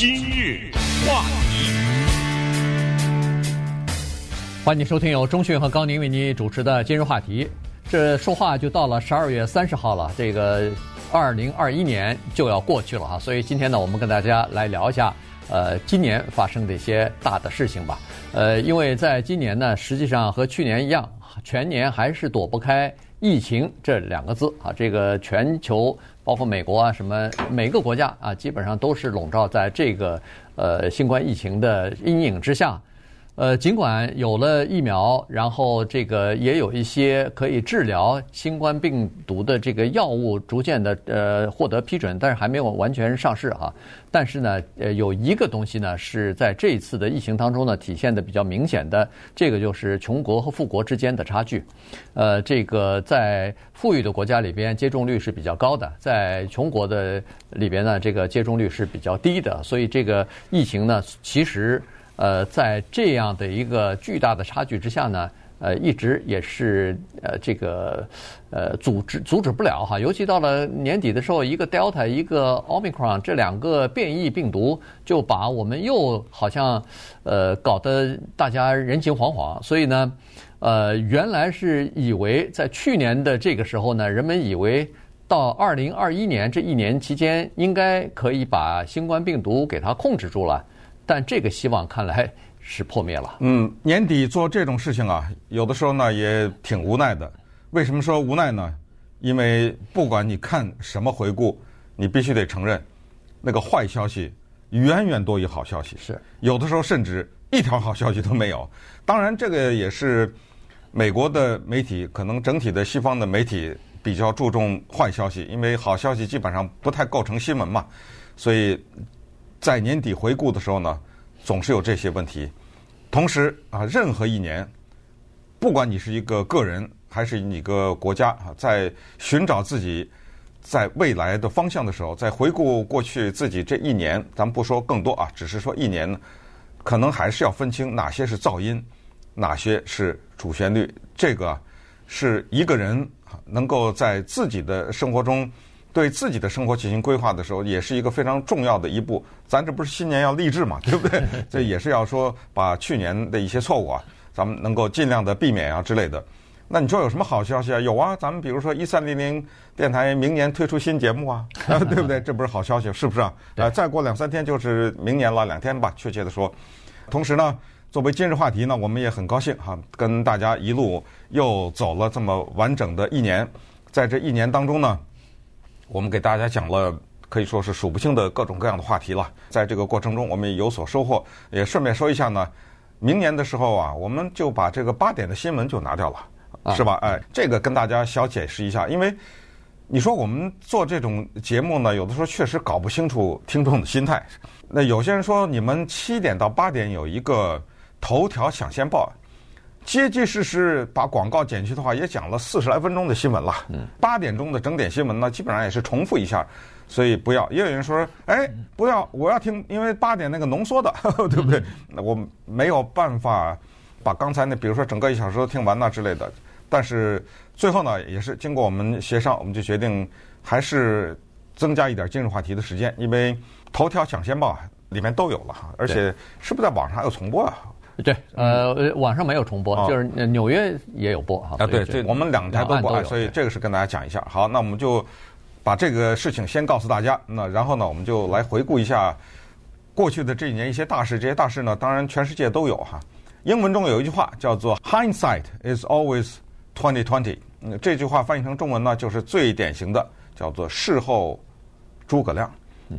今日话题，欢迎收听由中讯和高宁为您主持的今日话题。这说话就到了十二月三十号了，这个二零二一年就要过去了哈，所以今天呢，我们跟大家来聊一下，呃，今年发生的一些大的事情吧。呃，因为在今年呢，实际上和去年一样，全年还是躲不开疫情这两个字啊，这个全球。包括美国啊，什么每个国家啊，基本上都是笼罩在这个呃新冠疫情的阴影之下。呃，尽管有了疫苗，然后这个也有一些可以治疗新冠病毒的这个药物逐渐的呃获得批准，但是还没有完全上市哈。但是呢，呃，有一个东西呢是在这一次的疫情当中呢体现的比较明显的，这个就是穷国和富国之间的差距。呃，这个在富裕的国家里边接种率是比较高的，在穷国的里边呢，这个接种率是比较低的。所以这个疫情呢，其实。呃，在这样的一个巨大的差距之下呢，呃，一直也是呃这个呃阻止阻止不了哈。尤其到了年底的时候，一个 Delta，一个 Omicron，这两个变异病毒就把我们又好像呃搞得大家人心惶惶。所以呢，呃，原来是以为在去年的这个时候呢，人们以为到二零二一年这一年期间，应该可以把新冠病毒给它控制住了。但这个希望看来是破灭了。嗯，年底做这种事情啊，有的时候呢也挺无奈的。为什么说无奈呢？因为不管你看什么回顾，你必须得承认，那个坏消息远远多于好消息。是有的时候甚至一条好消息都没有。当然，这个也是美国的媒体，可能整体的西方的媒体比较注重坏消息，因为好消息基本上不太构成新闻嘛，所以。在年底回顾的时候呢，总是有这些问题。同时啊，任何一年，不管你是一个个人还是一个国家啊，在寻找自己在未来的方向的时候，在回顾过去自己这一年，咱们不说更多啊，只是说一年，可能还是要分清哪些是噪音，哪些是主旋律。这个是一个人能够在自己的生活中。对自己的生活进行规划的时候，也是一个非常重要的一步。咱这不是新年要励志嘛，对不对？这也是要说把去年的一些错误啊，咱们能够尽量的避免啊之类的。那你说有什么好消息啊？有啊，咱们比如说一三零零电台明年推出新节目啊，对不对？这不是好消息，是不是啊？呃，再过两三天就是明年了，两天吧，确切的说。同时呢，作为今日话题呢，我们也很高兴哈，跟大家一路又走了这么完整的一年，在这一年当中呢。我们给大家讲了可以说是数不清的各种各样的话题了，在这个过程中我们也有所收获。也顺便说一下呢，明年的时候啊，我们就把这个八点的新闻就拿掉了，是吧？哎，这个跟大家小解释一下，因为你说我们做这种节目呢，有的时候确实搞不清楚听众的心态。那有些人说你们七点到八点有一个头条抢先报。结结实实把广告剪去的话，也讲了四十来分钟的新闻了。八点钟的整点新闻呢，基本上也是重复一下，所以不要。也有人说，哎，不要，我要听，因为八点那个浓缩的，对不对？那我没有办法把刚才那，比如说整个一小时都听完那之类的。但是最后呢，也是经过我们协商，我们就决定还是增加一点今日话题的时间，因为头条抢先报里面都有了哈，而且是不是在网上还有重播啊？对，呃，网上没有重播，哦、就是纽约也有播哈。啊，对，这我们两台都播，所以这个是跟大家讲一下。好，那我们就把这个事情先告诉大家。那然后呢，我们就来回顾一下过去的这几年一些大事。这些大事呢，当然全世界都有哈。英文中有一句话叫做 “Hindsight is always twenty twenty”。嗯，这句话翻译成中文呢，就是最典型的叫做“事后诸葛亮”。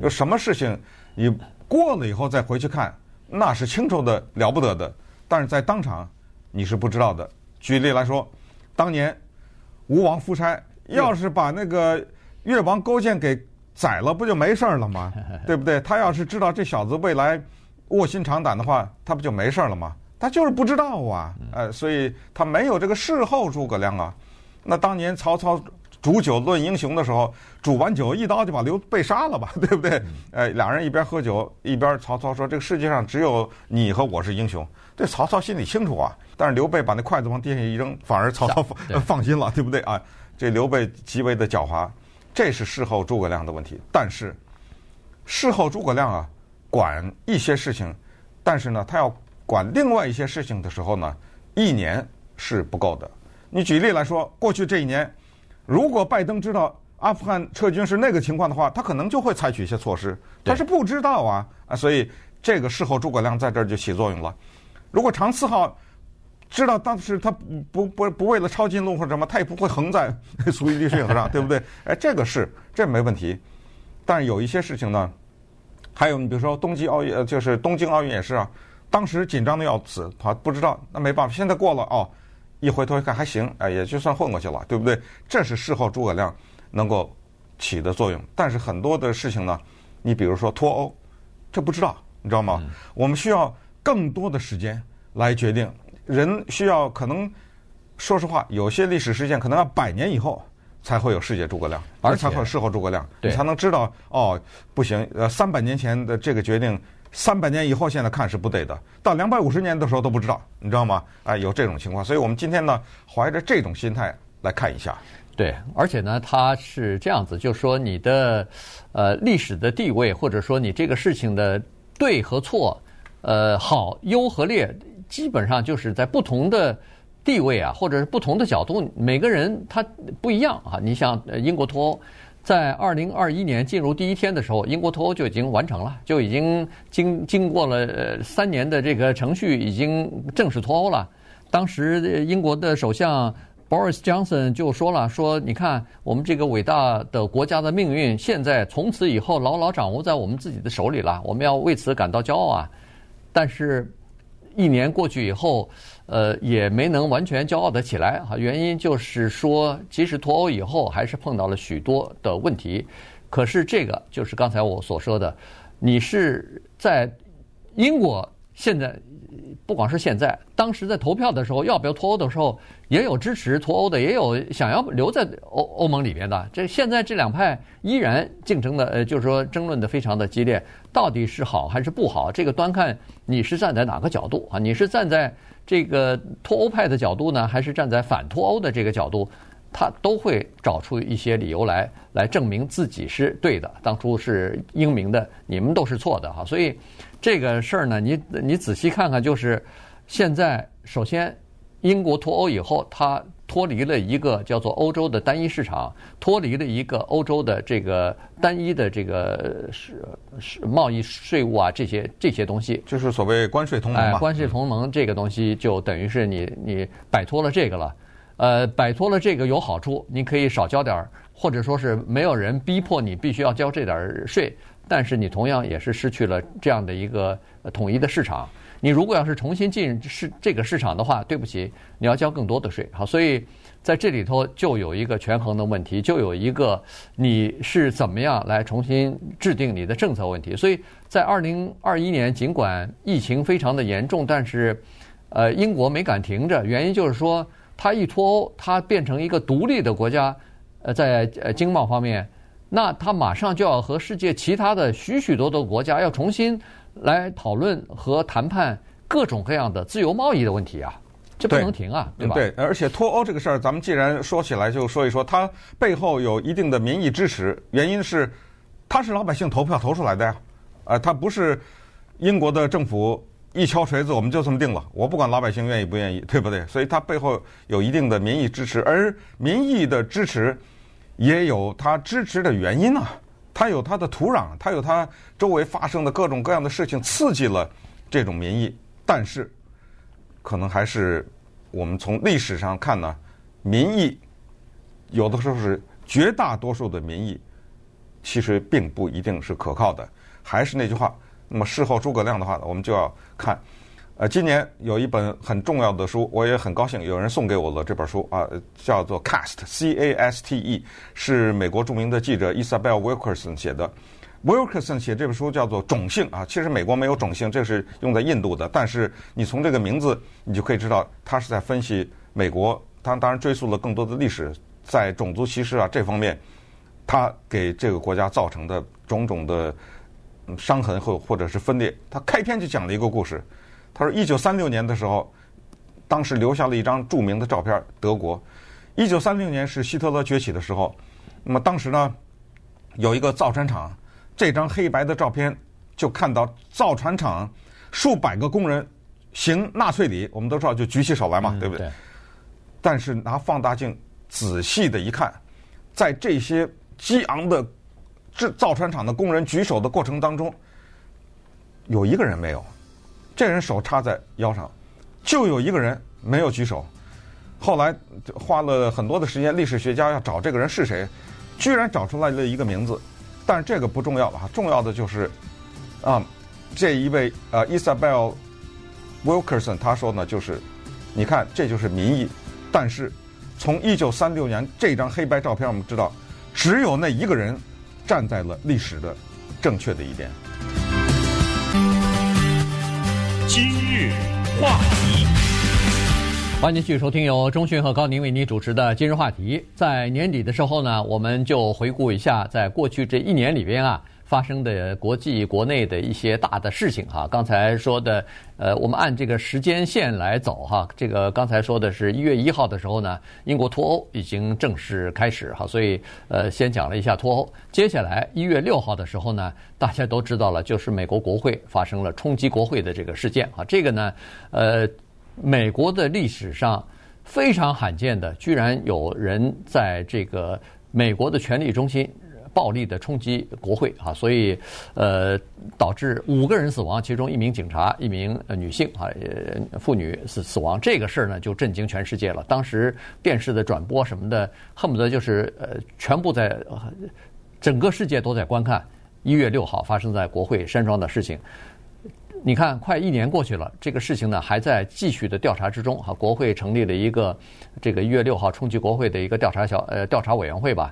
有什么事情你过了以后再回去看？那是清楚的了不得的，但是在当场你是不知道的。举例来说，当年吴王夫差要是把那个越王勾践给宰了，不就没事儿了吗？对不对？他要是知道这小子未来卧薪尝胆的话，他不就没事儿了吗？他就是不知道啊，呃，所以他没有这个事后诸葛亮啊。那当年曹操。煮酒论英雄的时候，煮完酒一刀就把刘备杀了吧，对不对？哎，俩人一边喝酒一边，曹操说：“这个世界上只有你和我是英雄。”这曹操心里清楚啊，但是刘备把那筷子往地下一扔，反而曹操放 放心了，对不对啊？这刘备极为的狡猾，这是事后诸葛亮的问题。但是事后诸葛亮啊，管一些事情，但是呢，他要管另外一些事情的时候呢，一年是不够的。你举例来说，过去这一年，如果拜登知道阿富汗撤军是那个情况的话，他可能就会采取一些措施。他是不知道啊啊，所以这个事后诸葛亮在这儿就起作用了。如果长赐号知道当时他不不不为了抄近路或者什么，他也不会横在苏伊士运河上，对不对？哎，这个是这没问题。但是有一些事情呢，还有你比如说冬季奥运，就是东京奥运也是啊，当时紧张的要死，他不知道，那没办法，现在过了哦。一回头一看还行，哎，也就算混过去了，对不对？这是事后诸葛亮能够起的作用。但是很多的事情呢，你比如说脱欧，这不知道，你知道吗？我们需要更多的时间来决定。人需要可能，说实话，有些历史事件可能要百年以后才会有世界诸葛亮，而才会有事后诸葛亮，你才能知道哦，不行，呃，三百年前的这个决定。三百年以后，现在看是不对的。到两百五十年的时候都不知道，你知道吗？哎，有这种情况，所以我们今天呢，怀着这种心态来看一下。对，而且呢，它是这样子，就是说你的呃历史的地位，或者说你这个事情的对和错，呃好优和劣，基本上就是在不同的地位啊，或者是不同的角度，每个人他不一样啊。你像英国脱欧。在二零二一年进入第一天的时候，英国脱欧就已经完成了，就已经经经过了三年的这个程序，已经正式脱欧了。当时英国的首相 Boris Johnson 就说了：“说你看，我们这个伟大的国家的命运，现在从此以后牢牢掌握在我们自己的手里了，我们要为此感到骄傲啊！”但是，一年过去以后。呃，也没能完全骄傲的起来哈。原因就是说，即使脱欧以后，还是碰到了许多的问题。可是这个就是刚才我所说的，你是在英国现在，不光是现在，当时在投票的时候，要不要脱欧的时候，也有支持脱欧的，也有想要留在欧欧盟里边的。这现在这两派依然竞争的，呃，就是说争论的非常的激烈，到底是好还是不好？这个端看你是站在哪个角度啊？你是站在。这个脱欧派的角度呢，还是站在反脱欧的这个角度，他都会找出一些理由来，来证明自己是对的。当初是英明的，你们都是错的哈。所以这个事儿呢，你你仔细看看，就是现在首先英国脱欧以后，它。脱离了一个叫做欧洲的单一市场，脱离了一个欧洲的这个单一的这个是是贸易税务啊，这些这些东西，就是所谓关税同盟嘛。关税同盟这个东西就等于是你你摆脱了这个了，呃，摆脱了这个有好处，你可以少交点儿，或者说是没有人逼迫你必须要交这点儿税，但是你同样也是失去了这样的一个统一的市场。你如果要是重新进市这个市场的话，对不起，你要交更多的税。好，所以在这里头就有一个权衡的问题，就有一个你是怎么样来重新制定你的政策问题。所以在二零二一年，尽管疫情非常的严重，但是呃，英国没敢停着，原因就是说，它一脱欧，它变成一个独立的国家，呃，在呃经贸方面，那他马上就要和世界其他的许许多多国家要重新。来讨论和谈判各种各样的自由贸易的问题啊，这不能停啊，对，对吧？对，而且脱欧这个事儿，咱们既然说起来，就说一说，它背后有一定的民意支持，原因是它是老百姓投票投出来的呀，啊，它不是英国的政府一敲锤子我们就这么定了，我不管老百姓愿意不愿意，对不对？所以它背后有一定的民意支持，而民意的支持也有它支持的原因啊。它有它的土壤，它有它周围发生的各种各样的事情，刺激了这种民意。但是，可能还是我们从历史上看呢，民意有的时候是绝大多数的民意，其实并不一定是可靠的。还是那句话，那么事后诸葛亮的话呢，我们就要看。呃，今年有一本很重要的书，我也很高兴有人送给我了这本书啊，叫做 Cast》，C-A-S-T-E，是美国著名的记者 Isabel Wilkerson 写的。Wilkerson 写这本书叫做《种姓》啊，其实美国没有种姓，这是用在印度的。但是你从这个名字，你就可以知道他是在分析美国。他当然追溯了更多的历史，在种族歧视啊这方面，他给这个国家造成的种种的伤痕或或者是分裂。他开篇就讲了一个故事。他说：“一九三六年的时候，当时留下了一张著名的照片。德国，一九三六年是希特勒崛起的时候。那么当时呢，有一个造船厂，这张黑白的照片就看到造船厂数百个工人行纳粹礼，我们都知道就举起手来嘛，嗯、对不对？对。但是拿放大镜仔细的一看，在这些激昂的制造船厂的工人举手的过程当中，有一个人没有，这人手插在腰上，就有一个人没有举手。后来花了很多的时间，历史学家要找这个人是谁，居然找出来了一个名字。但是这个不重要了哈，重要的就是啊，这一位呃，Isabel Wilkerson，他说呢，就是你看，这就是民意。但是从一九三六年这张黑白照片，我们知道，只有那一个人站在了历史的正确的一边。话题。欢迎继续收听由中讯和高宁为您主持的今日话题。在年底的时候呢，我们就回顾一下在过去这一年里边啊发生的国际国内的一些大的事情哈。刚才说的，呃，我们按这个时间线来走哈。这个刚才说的是一月一号的时候呢，英国脱欧已经正式开始哈，所以呃，先讲了一下脱欧。接下来一月六号的时候呢，大家都知道了，就是美国国会发生了冲击国会的这个事件啊。这个呢，呃。美国的历史上非常罕见的，居然有人在这个美国的权力中心暴力的冲击国会啊，所以呃导致五个人死亡，其中一名警察，一名女性啊，妇女死死亡。这个事儿呢就震惊全世界了。当时电视的转播什么的，恨不得就是呃全部在整个世界都在观看一月六号发生在国会山庄的事情。你看，快一年过去了，这个事情呢还在继续的调查之中。哈，国会成立了一个这个一月六号冲击国会的一个调查小呃调查委员会吧，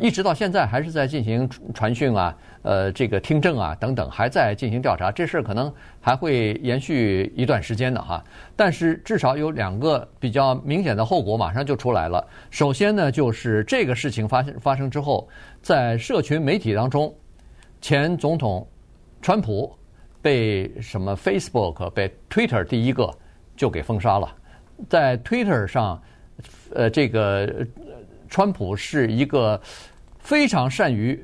一直到现在还是在进行传讯啊，呃，这个听证啊等等，还在进行调查。这事儿可能还会延续一段时间的哈。但是至少有两个比较明显的后果马上就出来了。首先呢，就是这个事情发生发生之后，在社群媒体当中，前总统川普。被什么 Facebook 被 Twitter 第一个就给封杀了，在 Twitter 上，呃，这个川普是一个非常善于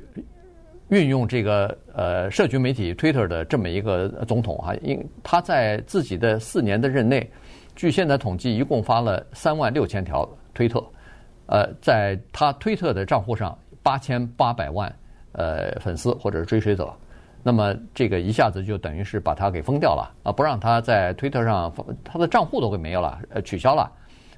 运用这个呃社群媒体 Twitter 的这么一个总统啊，因他在自己的四年的任内，据现在统计，一共发了三万六千条推特，呃，在他推特的账户上八千八百万呃粉丝或者追随者。那么这个一下子就等于是把他给封掉了啊，不让他在推特上，他的账户都给没有了，呃，取消了，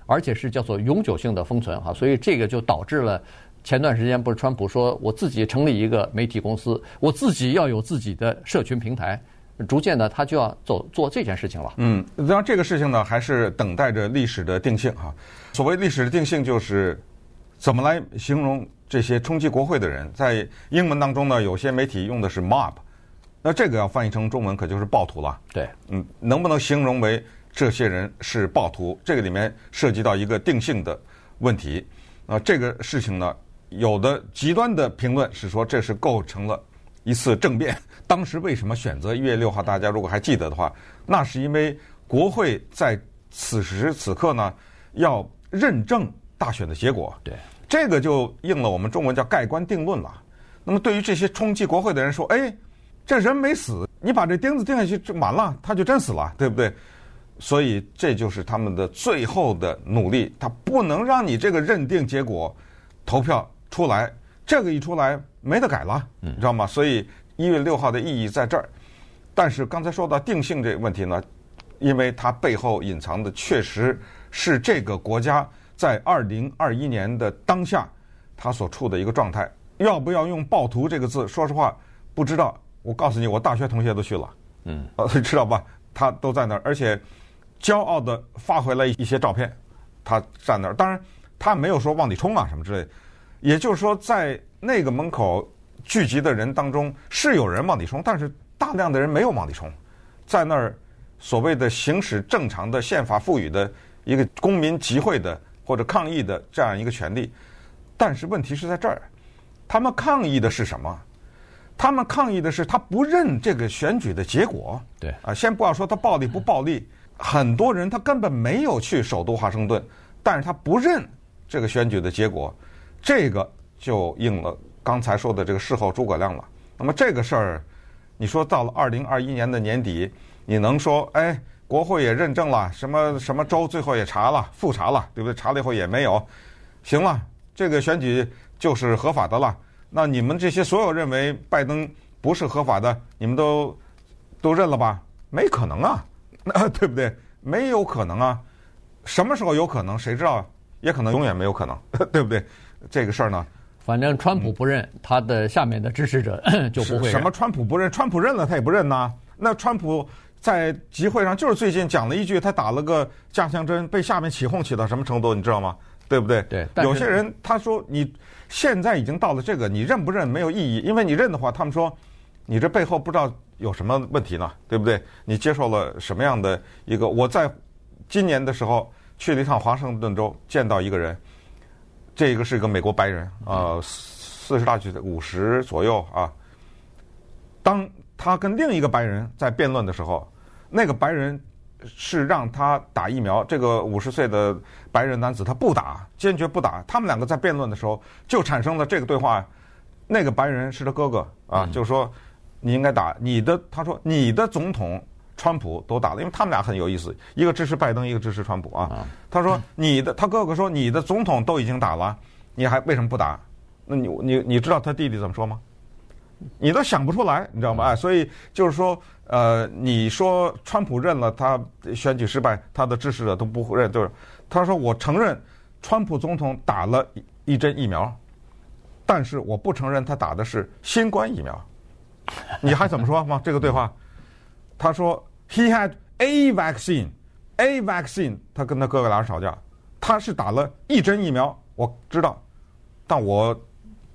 而且是叫做永久性的封存哈，所以这个就导致了前段时间不是川普说我自己成立一个媒体公司，我自己要有自己的社群平台，逐渐呢他就要走做这件事情了。嗯，当然这个事情呢，还是等待着历史的定性哈。所谓历史的定性，就是怎么来形容这些冲击国会的人，在英文当中呢，有些媒体用的是 mob。那这个要翻译成中文，可就是暴徒了。对，嗯，能不能形容为这些人是暴徒？这个里面涉及到一个定性的问题。啊，这个事情呢，有的极端的评论是说这是构成了一次政变。当时为什么选择一月六号？大家如果还记得的话，那是因为国会在此时此刻呢要认证大选的结果。对，这个就应了我们中文叫盖棺定论了。那么对于这些冲击国会的人说，哎。这人没死，你把这钉子钉下去就完了，他就真死了，对不对？所以这就是他们的最后的努力，他不能让你这个认定结果投票出来，这个一出来没得改了，你知道吗？所以一月六号的意义在这儿。但是刚才说到定性这个问题呢，因为它背后隐藏的确实是这个国家在二零二一年的当下它所处的一个状态。要不要用“暴徒”这个字？说实话，不知道。我告诉你，我大学同学都去了，嗯，呃，知道吧？他都在那儿，而且骄傲的发回来一些照片，他站那儿。当然，他没有说往里冲啊什么之类的。也就是说，在那个门口聚集的人当中，是有人往里冲，但是大量的人没有往里冲，在那儿所谓的行使正常的宪法赋予的一个公民集会的或者抗议的这样一个权利。但是问题是在这儿，他们抗议的是什么？他们抗议的是他不认这个选举的结果。对啊，先不要说他暴力不暴力，很多人他根本没有去首都华盛顿，但是他不认这个选举的结果，这个就应了刚才说的这个事后诸葛亮了。那么这个事儿你说到了二零二一年的年底，你能说哎，国会也认证了，什么什么州最后也查了，复查了，对不对？查了以后也没有，行了，这个选举就是合法的了。那你们这些所有认为拜登不是合法的，你们都都认了吧？没可能啊，那 对不对？没有可能啊，什么时候有可能？谁知道？也可能永远没有可能，对不对？这个事儿呢？反正川普不认，嗯、他的下面的支持者 就不会。什么川普不认？川普认了他也不认呐。那川普在集会上就是最近讲了一句，他打了个加强针，被下面起哄起到什么程度，你知道吗？对不对？对。有些人他说你现在已经到了这个，你认不认没有意义，因为你认的话，他们说你这背后不知道有什么问题呢，对不对？你接受了什么样的一个？我在今年的时候去了一趟华盛顿州，见到一个人。这个是一个美国白人，呃，四十大几的五十左右啊。当他跟另一个白人在辩论的时候，那个白人是让他打疫苗，这个五十岁的白人男子他不打，坚决不打。他们两个在辩论的时候就产生了这个对话。那个白人是他哥哥啊，就说你应该打你的，他说你的总统。川普都打了，因为他们俩很有意思，一个支持拜登，一个支持川普啊。他说：“你的，他哥哥说你的总统都已经打了，你还为什么不打？那你你你知道他弟弟怎么说吗？你都想不出来，你知道吗？哎，所以就是说，呃，你说川普认了他选举失败，他的支持者都不认，就是他说我承认川普总统打了一针疫苗，但是我不承认他打的是新冠疫苗。你还怎么说吗？这个对话？”他说：“He had a vaccine, a vaccine。”他跟他哥哥俩人吵架，他是打了一针疫苗，我知道，但我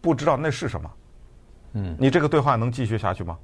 不知道那是什么。嗯，你这个对话能继续下去吗？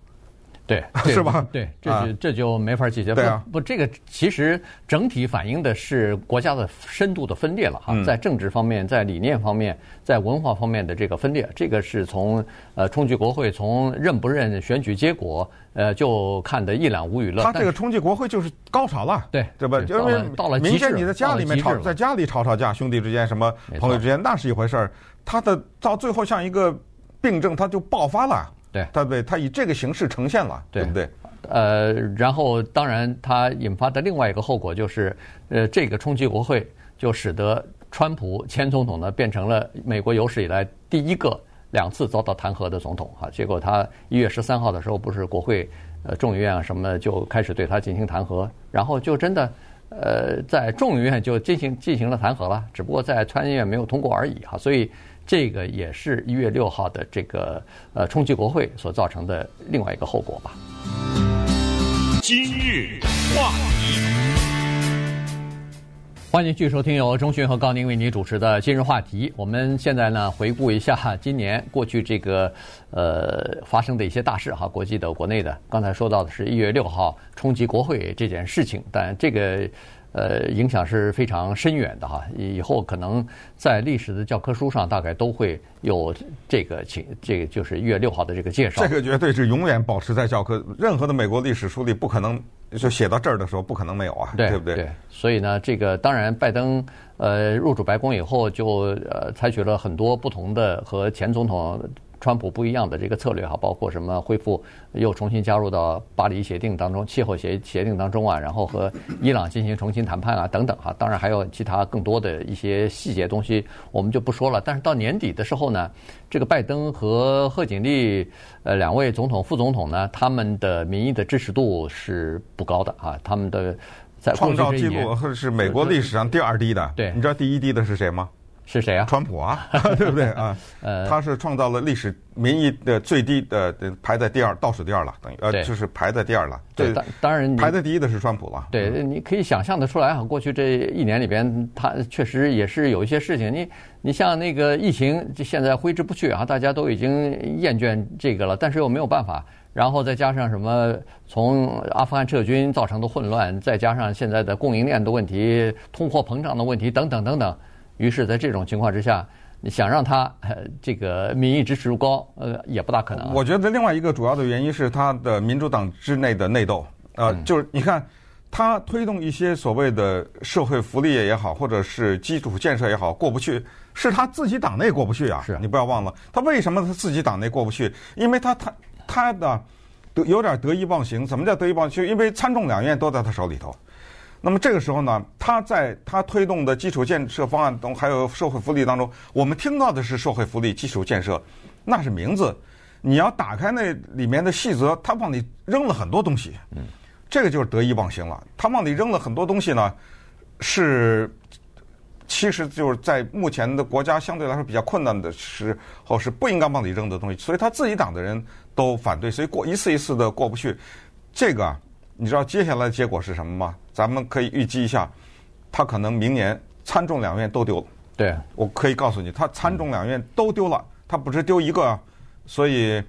对，是吧？对，这就这就没法解决。对啊，不，这个其实整体反映的是国家的深度的分裂了哈，在政治方面，在理念方面，在文化方面的这个分裂，这个是从呃冲击国会，从认不认选举结果，呃，就看得一览无余了。他这个冲击国会就是高潮了，对对吧？因为到了明显你在家里面吵，在家里吵吵架，兄弟之间什么朋友之间那是一回事儿，他的到最后像一个病症，他就爆发了。对，对不对？他以这个形式呈现了，对，对不对？呃，然后当然，它引发的另外一个后果就是，呃，这个冲击国会就使得川普前总统呢变成了美国有史以来第一个两次遭到弹劾的总统哈。结果他一月十三号的时候，不是国会呃众议院啊什么的就开始对他进行弹劾，然后就真的呃在众议院就进行进行了弹劾了，只不过在参议院没有通过而已哈。所以。这个也是一月六号的这个呃冲击国会所造成的另外一个后果吧。今日话题，欢迎继续收听由钟迅和高宁为您主持的今日话题。我们现在呢回顾一下今年过去这个呃发生的一些大事哈，国际的、国内的。刚才说到的是一月六号冲击国会这件事情，但这个。呃，影响是非常深远的哈。以后可能在历史的教科书上，大概都会有这个情，这个就是一月六号的这个介绍。这个绝对是永远保持在教科，任何的美国历史书里不可能就写到这儿的时候，不可能没有啊，对，对不对？对。所以呢，这个当然，拜登呃入主白宫以后，就呃采取了很多不同的和前总统。川普不一样的这个策略哈，包括什么恢复又重新加入到巴黎协定当中、气候协协定当中啊，然后和伊朗进行重新谈判啊等等哈。当然还有其他更多的一些细节东西，我们就不说了。但是到年底的时候呢，这个拜登和贺锦丽呃两位总统、副总统呢，他们的民意的支持度是不高的啊，他们的在创造记录是美国历史上第二低的。对，你知道第一低的是谁吗？是谁啊？川普啊，对不对啊？呃，他是创造了历史民意的最低的，排在第二，倒数第二了，等于呃，就是排在第二了。对，当当然排在第一的是川普了。对，你可以想象得出来啊，过去这一年里边，他确实也是有一些事情。你你像那个疫情，就现在挥之不去啊，大家都已经厌倦这个了，但是又没有办法。然后再加上什么从阿富汗撤军造成的混乱，再加上现在的供应链的问题、通货膨胀的问题等等等等。于是，在这种情况之下，你想让他呃这个民意支持度高，呃，也不大可能。我觉得另外一个主要的原因是他的民主党之内的内斗，呃，就是你看他推动一些所谓的社会福利也好，或者是基础建设也好，过不去，是他自己党内过不去啊。是，你不要忘了，他为什么他自己党内过不去？因为他他他的得有点得意忘形。怎么叫得意忘形？因为参众两院都在他手里头。那么这个时候呢，他在他推动的基础建设方案中，还有社会福利当中，我们听到的是社会福利基础建设，那是名字。你要打开那里面的细则，他往里扔了很多东西。嗯，这个就是得意忘形了。他往里扔了很多东西呢，是其实就是在目前的国家相对来说比较困难的时候是不应该往里扔的东西，所以他自己党的人都反对，所以过一次一次的过不去。这个啊，你知道接下来的结果是什么吗？咱们可以预计一下，他可能明年参众两院都丢了。对，我可以告诉你，他参众两院都丢了，他不是丢一个啊。所以，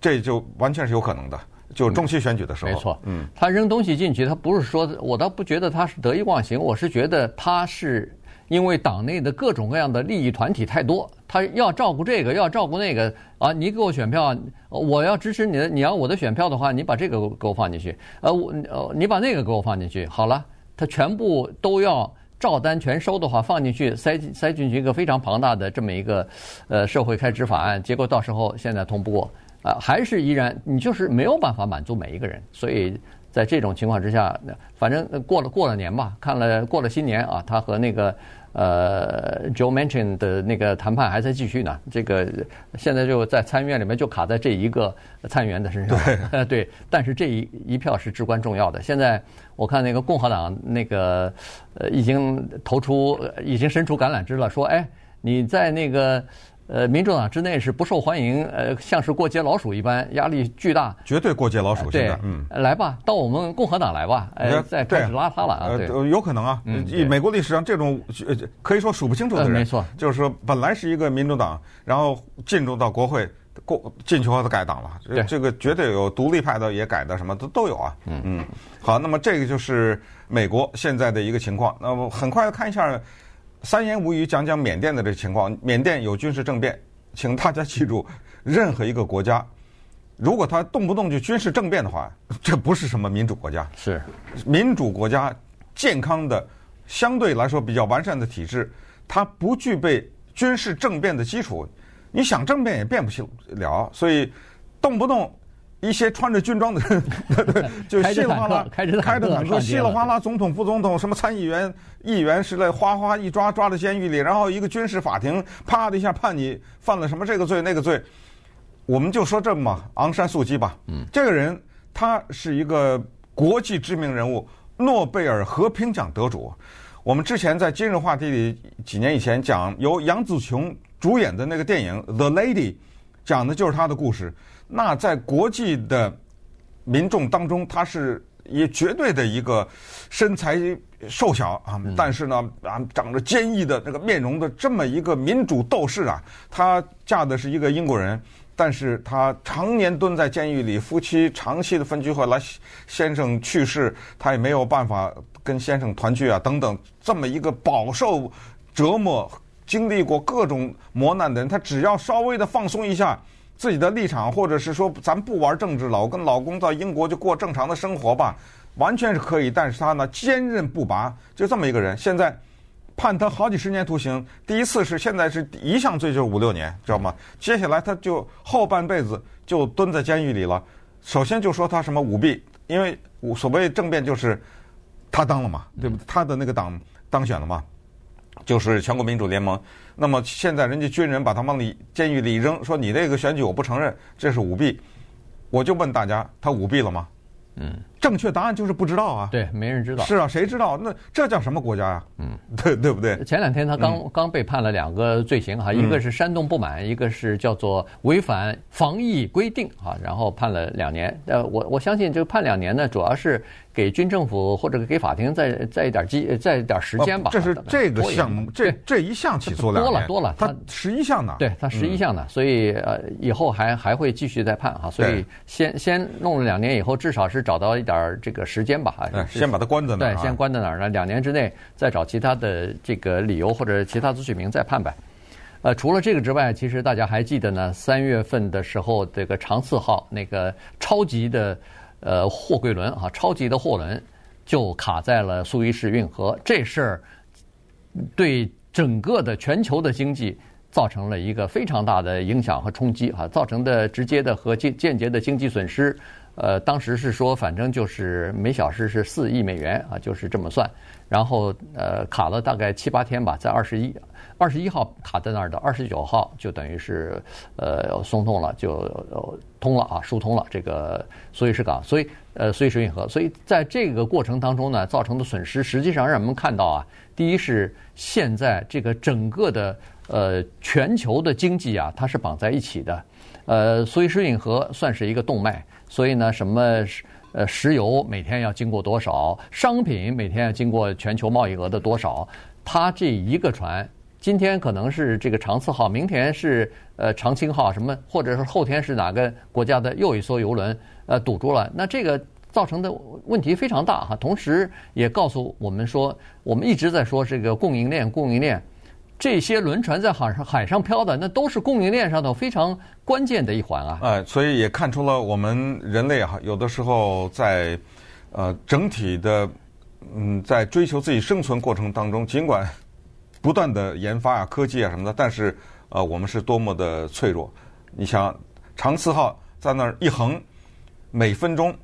这就完全是有可能的。就中期选举的时候，没错，嗯，他扔东西进去，他不是说，我倒不觉得他是得意忘形，我是觉得他是因为党内的各种各样的利益团体太多，他要照顾这个，要照顾那个啊。你给我选票，我要支持你的，你要我的选票的话，你把这个给我放进去，呃，我呃，你把那个给我放进去，好了，他全部都要。照单全收的话，放进去塞塞进去一个非常庞大的这么一个呃社会开支法案，结果到时候现在通不过啊，还是依然你就是没有办法满足每一个人，所以在这种情况之下，反正过了过了年吧，看了过了新年啊，他和那个。呃，Joe Manchin 的那个谈判还在继续呢。这个现在就在参议院里面就卡在这一个参议员的身上。对，对。但是这一一票是至关重要的。现在我看那个共和党那个呃已经投出，已经伸出橄榄枝了，说，哎，你在那个。呃，民主党之内是不受欢迎，呃，像是过街老鼠一般，压力巨大。绝对过街老鼠，现在，嗯，来吧，到我们共和党来吧，呃，再开始拉他了啊，对，有可能啊，以美国历史上这种可以说数不清楚的人，没错，就是说本来是一个民主党，然后进入到国会，过进去后他改党了，这个绝对有独立派的也改的，什么都都有啊，嗯嗯，好，那么这个就是美国现在的一个情况，那么很快看一下。三言五语讲讲缅甸的这情况。缅甸有军事政变，请大家记住，任何一个国家，如果他动不动就军事政变的话，这不是什么民主国家。是民主国家，健康的，相对来说比较完善的体制，它不具备军事政变的基础，你想政变也变不起了。所以，动不动。一些穿着军装的人，就稀里哗啦开着开着坦克，稀里哗啦，总统、副总统、什么参议员、议员之类，哗哗一抓抓到监狱里，然后一个军事法庭，啪的一下判你犯了什么这个罪那个罪。我们就说这么嘛，昂山素姬吧，嗯，这个人他是一个国际知名人物，诺贝尔和平奖得主。我们之前在今日话题里几年以前讲由杨紫琼主演的那个电影《The Lady》，讲的就是他的故事。那在国际的民众当中，他是也绝对的一个身材瘦小啊，但是呢啊，长着坚毅的那个面容的这么一个民主斗士啊。他嫁的是一个英国人，但是他常年蹲在监狱里，夫妻长期的分居，后来先生去世，他也没有办法跟先生团聚啊，等等，这么一个饱受折磨、经历过各种磨难的人，他只要稍微的放松一下。自己的立场，或者是说咱不玩政治了，我跟老公到英国就过正常的生活吧，完全是可以。但是他呢，坚韧不拔，就这么一个人。现在判他好几十年徒刑，第一次是现在是一项罪就是五六年，知道吗？接下来他就后半辈子就蹲在监狱里了。首先就说他什么舞弊，因为所谓政变就是他当了嘛，对不对？他的那个党当选了嘛，就是全国民主联盟。那么现在人家军人把他往里监狱里一扔，说你这个选举我不承认，这是舞弊。我就问大家，他舞弊了吗？嗯。正确答案就是不知道啊，对，没人知道。是啊，谁知道？那这叫什么国家呀？嗯，对对不对？前两天他刚刚被判了两个罪行哈，一个是煽动不满，一个是叫做违反防疫规定啊，然后判了两年。呃，我我相信这个判两年呢，主要是给军政府或者给法庭再再一点机再一点时间吧。这是这个项目，这这一项起诉两年多了多了，他十一项呢？对他十一项呢，所以呃以后还还会继续再判哈，所以先先弄了两年以后，至少是找到一点这个时间。先吧，先把它关在那儿。对，先关在哪儿呢？两年之内再找其他的这个理由或者其他的罪名再判呗。呃，除了这个之外，其实大家还记得呢，三月份的时候，这个长赐号那个超级的呃货柜轮啊，超级的货轮就卡在了苏伊士运河，这事儿对整个的全球的经济造成了一个非常大的影响和冲击啊，造成的直接的和间间接的经济损失。呃，当时是说反正就是每小时是四亿美元啊，就是这么算。然后呃卡了大概七八天吧，在二十一二十一号卡在那儿的，二十九号就等于是呃松动了，就通了啊，疏通了这个苏伊士港，所以呃苏伊士运河，所以在这个过程当中呢，造成的损失实际上让我们看到啊，第一是现在这个整个的呃全球的经济啊，它是绑在一起的，呃苏伊士运河算是一个动脉，所以呢什么。呃，石油每天要经过多少？商品每天要经过全球贸易额的多少？它这一个船，今天可能是这个长赐号，明天是呃长青号什么，或者是后天是哪个国家的又一艘油轮呃堵住了？那这个造成的问题非常大哈。同时也告诉我们说，我们一直在说这个供应链，供应链。这些轮船在海上海上漂的，那都是供应链上头非常关键的一环啊！哎，所以也看出了我们人类哈，有的时候在呃整体的嗯，在追求自己生存过程当中，尽管不断的研发啊、科技啊什么的，但是呃，我们是多么的脆弱。你想，长赐号在那儿一横，每分钟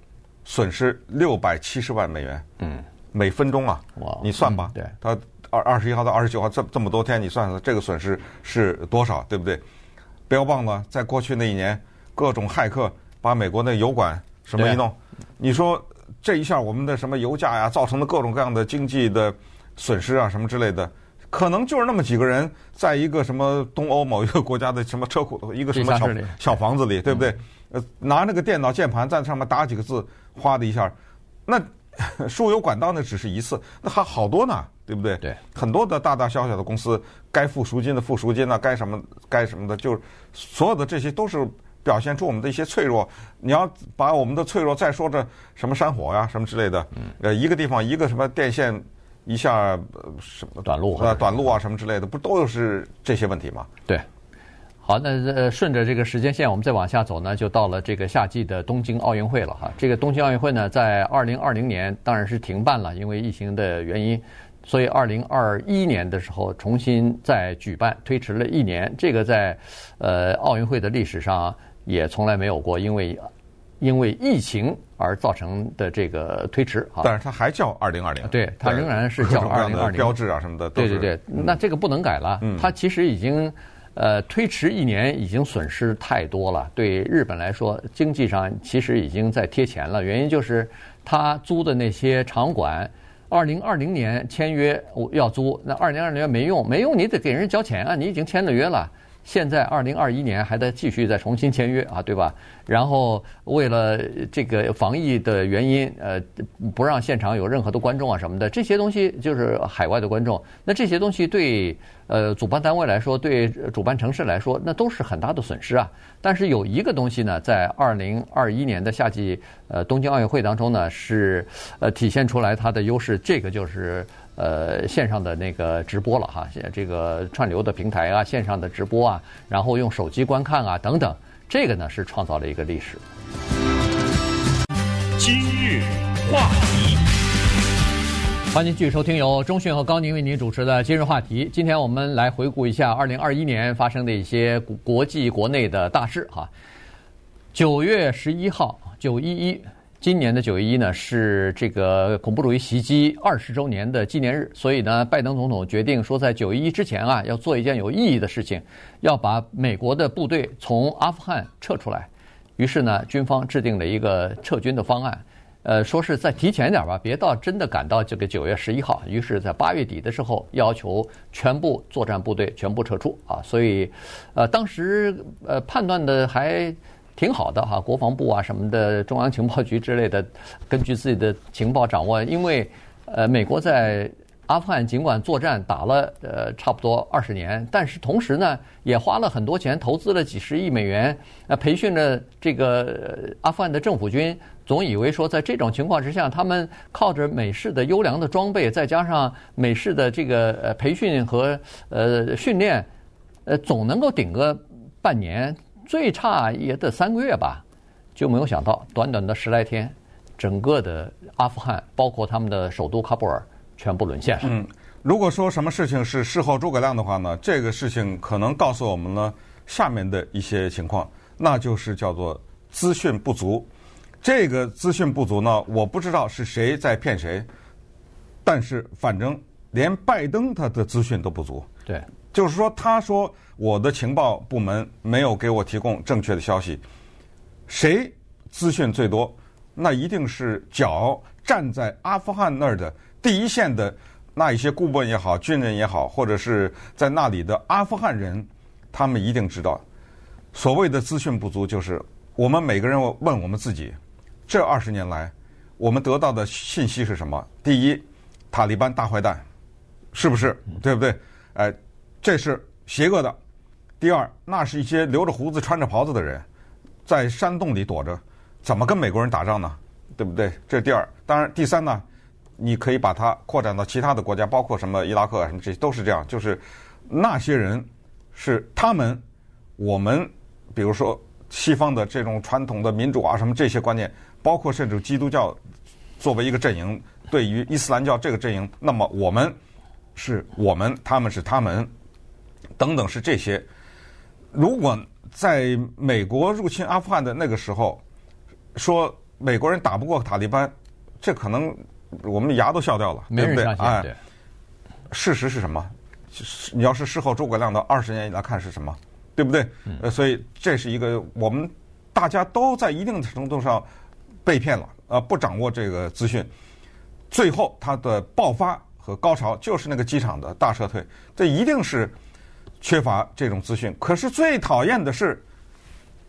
损失六百七十万美元。嗯，每分钟啊，你算吧，对，它。二二十一号到二十九号这这么多天，你算算这个损失是多少，对不对？标榜呢，在过去那一年，各种骇客把美国那油管什么一弄，你说这一下我们的什么油价呀，造成的各种各样的经济的损失啊，什么之类的，可能就是那么几个人，在一个什么东欧某一个国家的什么车库，一个什么小小房子里，对不对？呃，拿那个电脑键盘在上面打几个字，哗的一下，那 输油管道那只是一次，那还好多呢。对不对？对，很多的大大小小的公司，该付赎金的付赎金呢，该什么该什么的，就是所有的这些都是表现出我们的一些脆弱。你要把我们的脆弱再说着什么山火呀什么之类的，呃，一个地方一个什么电线一下什么短路啊短路啊什么之类的，不都是这些问题吗？对。好，那呃顺着这个时间线，我们再往下走呢，就到了这个夏季的东京奥运会了哈。这个东京奥运会呢，在二零二零年当然是停办了，因为疫情的原因。所以，二零二一年的时候重新再举办，推迟了一年。这个在呃奥运会的历史上也从来没有过，因为因为疫情而造成的这个推迟啊。但是它还叫二零二零，对，它仍然是叫二零二零。标志啊什么的，对对对，那这个不能改了。它其实已经呃推迟一年，已经损失太多了。对日本来说，经济上其实已经在贴钱了。原因就是他租的那些场馆。二零二零年签约要租，那二零二零年没用，没用你得给人交钱啊！你已经签了约了。现在二零二一年还在继续再重新签约啊，对吧？然后为了这个防疫的原因，呃，不让现场有任何的观众啊什么的，这些东西就是海外的观众。那这些东西对呃主办单位来说，对主办城市来说，那都是很大的损失啊。但是有一个东西呢，在二零二一年的夏季呃东京奥运会当中呢，是呃体现出来它的优势，这个就是。呃，线上的那个直播了哈，这个串流的平台啊，线上的直播啊，然后用手机观看啊等等，这个呢是创造了一个历史。今日话题，欢迎继续收听由中讯和高宁为您主持的今日话题。今天我们来回顾一下二零二一年发生的一些国际国内的大事哈。九月十一号，九一一。今年的九一一呢，是这个恐怖主义袭击二十周年的纪念日，所以呢，拜登总统决定说，在九一一之前啊，要做一件有意义的事情，要把美国的部队从阿富汗撤出来。于是呢，军方制定了一个撤军的方案，呃，说是再提前点吧，别到真的赶到这个九月十一号。于是，在八月底的时候，要求全部作战部队全部撤出啊。所以，呃，当时呃判断的还。挺好的哈，国防部啊什么的，中央情报局之类的，根据自己的情报掌握，因为呃，美国在阿富汗尽管作战打了呃差不多二十年，但是同时呢，也花了很多钱，投资了几十亿美元，呃，培训了这个阿富汗的政府军，总以为说在这种情况之下，他们靠着美式的优良的装备，再加上美式的这个呃培训和呃训练，呃，总能够顶个半年。最差也得三个月吧，就没有想到短短的十来天，整个的阿富汗，包括他们的首都喀布尔，全部沦陷了。嗯，如果说什么事情是事后诸葛亮的话呢，这个事情可能告诉我们呢下面的一些情况，那就是叫做资讯不足。这个资讯不足呢，我不知道是谁在骗谁，但是反正连拜登他的资讯都不足。对，就是说，他说我的情报部门没有给我提供正确的消息，谁资讯最多？那一定是脚站在阿富汗那儿的第一线的那一些顾问也好、军人也好，或者是在那里的阿富汗人，他们一定知道，所谓的资讯不足，就是我们每个人问我们自己。这二十年来，我们得到的信息是什么？第一，塔利班大坏蛋，是不是？对不对？哎，这是邪恶的。第二，那是一些留着胡子、穿着袍子的人，在山洞里躲着，怎么跟美国人打仗呢？对不对？这是第二。当然，第三呢，你可以把它扩展到其他的国家，包括什么伊拉克啊，什么这些都是这样。就是那些人是他们，我们比如说西方的这种传统的民主啊，什么这些观念。包括甚至基督教作为一个阵营，对于伊斯兰教这个阵营，那么我们是我们，他们是他们，等等是这些。如果在美国入侵阿富汗的那个时候，说美国人打不过塔利班，这可能我们牙都笑掉了，对不对？哎，事实是什么？你要是事后诸葛亮的二十年以来看是什么？对不对？呃，所以这是一个我们大家都在一定程度上。被骗了，呃，不掌握这个资讯，最后它的爆发和高潮就是那个机场的大撤退，这一定是缺乏这种资讯。可是最讨厌的是，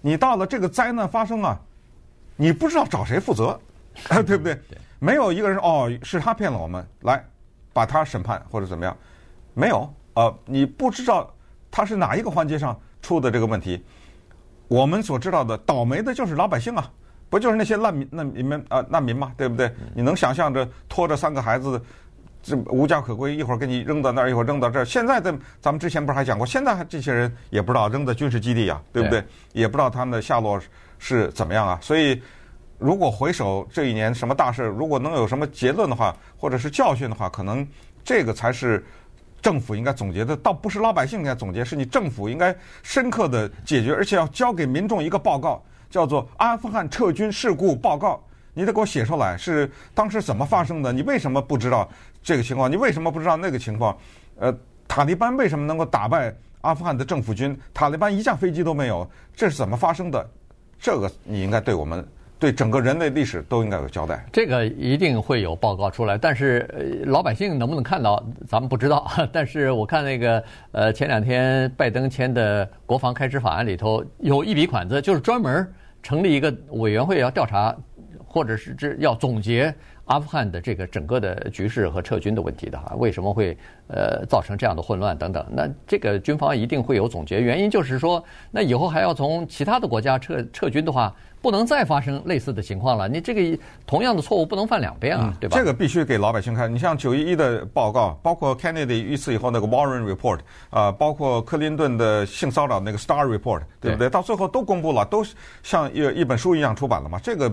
你到了这个灾难发生啊，你不知道找谁负责，对不对？没有一个人哦，是他骗了我们，来把他审判或者怎么样，没有，呃，你不知道他是哪一个环节上出的这个问题。我们所知道的倒霉的就是老百姓啊。不就是那些难民、难民们啊，难民嘛，对不对？你能想象着拖着三个孩子，这无家可归，一会儿给你扔到那儿，一会儿扔到这儿。现在的咱们之前不是还讲过，现在还这些人也不知道扔在军事基地啊，对不对？也不知道他们的下落是怎么样啊。所以，如果回首这一年什么大事，如果能有什么结论的话，或者是教训的话，可能这个才是政府应该总结的，倒不是老百姓应该总结，是你政府应该深刻的解决，而且要交给民众一个报告。叫做阿富汗撤军事故报告，你得给我写出来，是当时怎么发生的？你为什么不知道这个情况？你为什么不知道那个情况？呃，塔利班为什么能够打败阿富汗的政府军？塔利班一架飞机都没有，这是怎么发生的？这个你应该对我们。对整个人类历史都应该有交代。这个一定会有报告出来，但是老百姓能不能看到，咱们不知道。但是我看那个呃前两天拜登签的国防开支法案里头有一笔款子，就是专门成立一个委员会要调查，或者是这要总结阿富汗的这个整个的局势和撤军的问题的哈，为什么会呃造成这样的混乱等等？那这个军方一定会有总结，原因就是说，那以后还要从其他的国家撤撤军的话。不能再发生类似的情况了。你这个同样的错误不能犯两遍啊，嗯、对吧？这个必须给老百姓看。你像九一一的报告，包括 Kennedy 遇刺以后那个 Warren Report，啊、呃，包括克林顿的性骚扰那个 Star Report，对不对？对到最后都公布了，都像一一本书一样出版了嘛。这个，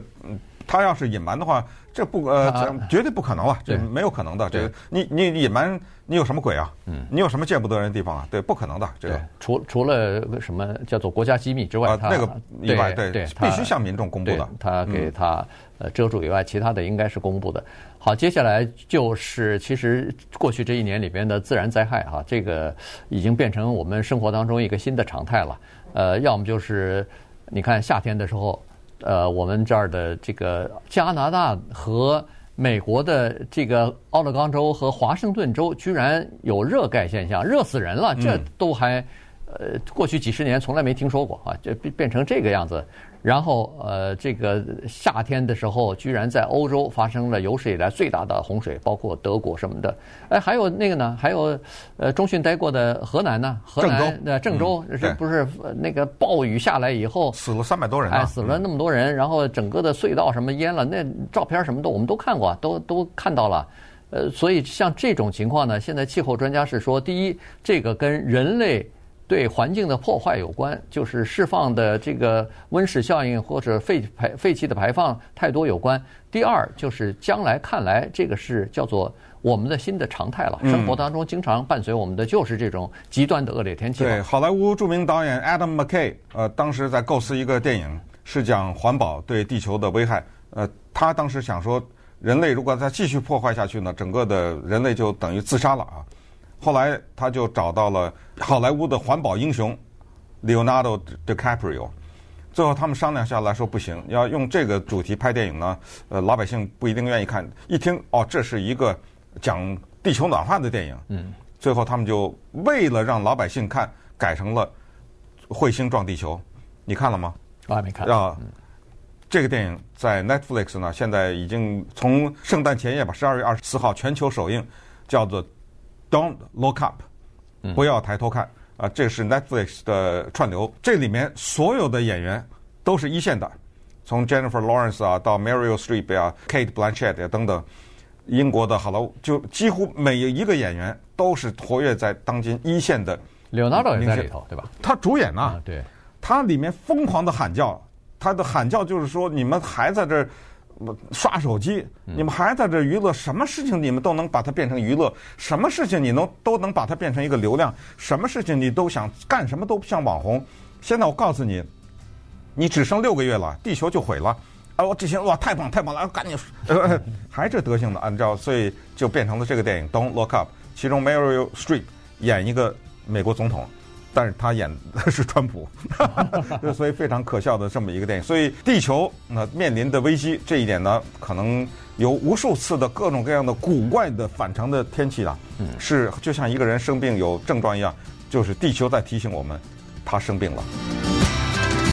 他要是隐瞒的话。这不呃，绝对不可能了，这没有可能的。这个你你隐瞒，你有什么鬼啊？嗯，你有什么见不得人的地方啊？对，不可能的。这个除除了什么叫做国家机密之外，他那个以外，对对，必须向民众公布的。他给他呃遮住以外，其他的应该是公布的。好，接下来就是其实过去这一年里边的自然灾害哈，这个已经变成我们生活当中一个新的常态了。呃，要么就是你看夏天的时候。呃，我们这儿的这个加拿大和美国的这个奥勒冈州和华盛顿州居然有热盖现象，热死人了，这都还呃过去几十年从来没听说过啊，就变变成这个样子。然后，呃，这个夏天的时候，居然在欧洲发生了有史以来最大的洪水，包括德国什么的。哎，还有那个呢？还有，呃，中训待过的河南呢？河南的郑州，是不是那个暴雨下来以后死了三百多人？哎，死了那么多人，然后整个的隧道什么淹了，那照片什么的我们都看过，都都看到了。呃，所以像这种情况呢，现在气候专家是说，第一，这个跟人类。对环境的破坏有关，就是释放的这个温室效应或者废排废气的排放太多有关。第二，就是将来看来，这个是叫做我们的新的常态了。生活当中经常伴随我们的就是这种极端的恶劣天气。对，好莱坞著名导演 Adam McKay，呃，当时在构思一个电影，是讲环保对地球的危害。呃，他当时想说，人类如果再继续破坏下去呢，整个的人类就等于自杀了啊。后来他就找到了好莱坞的环保英雄 Leonardo DiCaprio，最后他们商量下来说不行，要用这个主题拍电影呢，呃，老百姓不一定愿意看。一听哦，这是一个讲地球暖化的电影，嗯，最后他们就为了让老百姓看，改成了彗星撞地球。你看了吗？我还没看。啊，这个电影在 Netflix 呢，现在已经从圣诞前夜吧，十二月二十四号全球首映，叫做。Don't look up，不要抬头看啊！这是 Netflix 的串流，这里面所有的演员都是一线的，从 Jennifer Lawrence 啊到 Meryl Streep 啊、Kate Blanchett 啊等等，英国的 Hello，，就几乎每一个演员都是活跃在当今一线的。Leonardo 也在里头，对吧？他主演啊，对，他里面疯狂的喊叫，他的喊叫就是说，你们还在这儿。刷手机，你们还在这娱乐？什么事情你们都能把它变成娱乐？什么事情你能都能把它变成一个流量？什么事情你都想干什么都像网红？现在我告诉你，你只剩六个月了，地球就毁了。啊，我这些哇，太棒太棒了，赶紧，呃，还这德行的，按照所以就变成了这个电影《Don't Look Up》，其中 Meryl Streep 演一个美国总统。但是他演的是川普，就所以非常可笑的这么一个电影。所以地球那面临的危机这一点呢，可能有无数次的各种各样的古怪的反常的天气啊，是就像一个人生病有症状一样，就是地球在提醒我们，他生病了。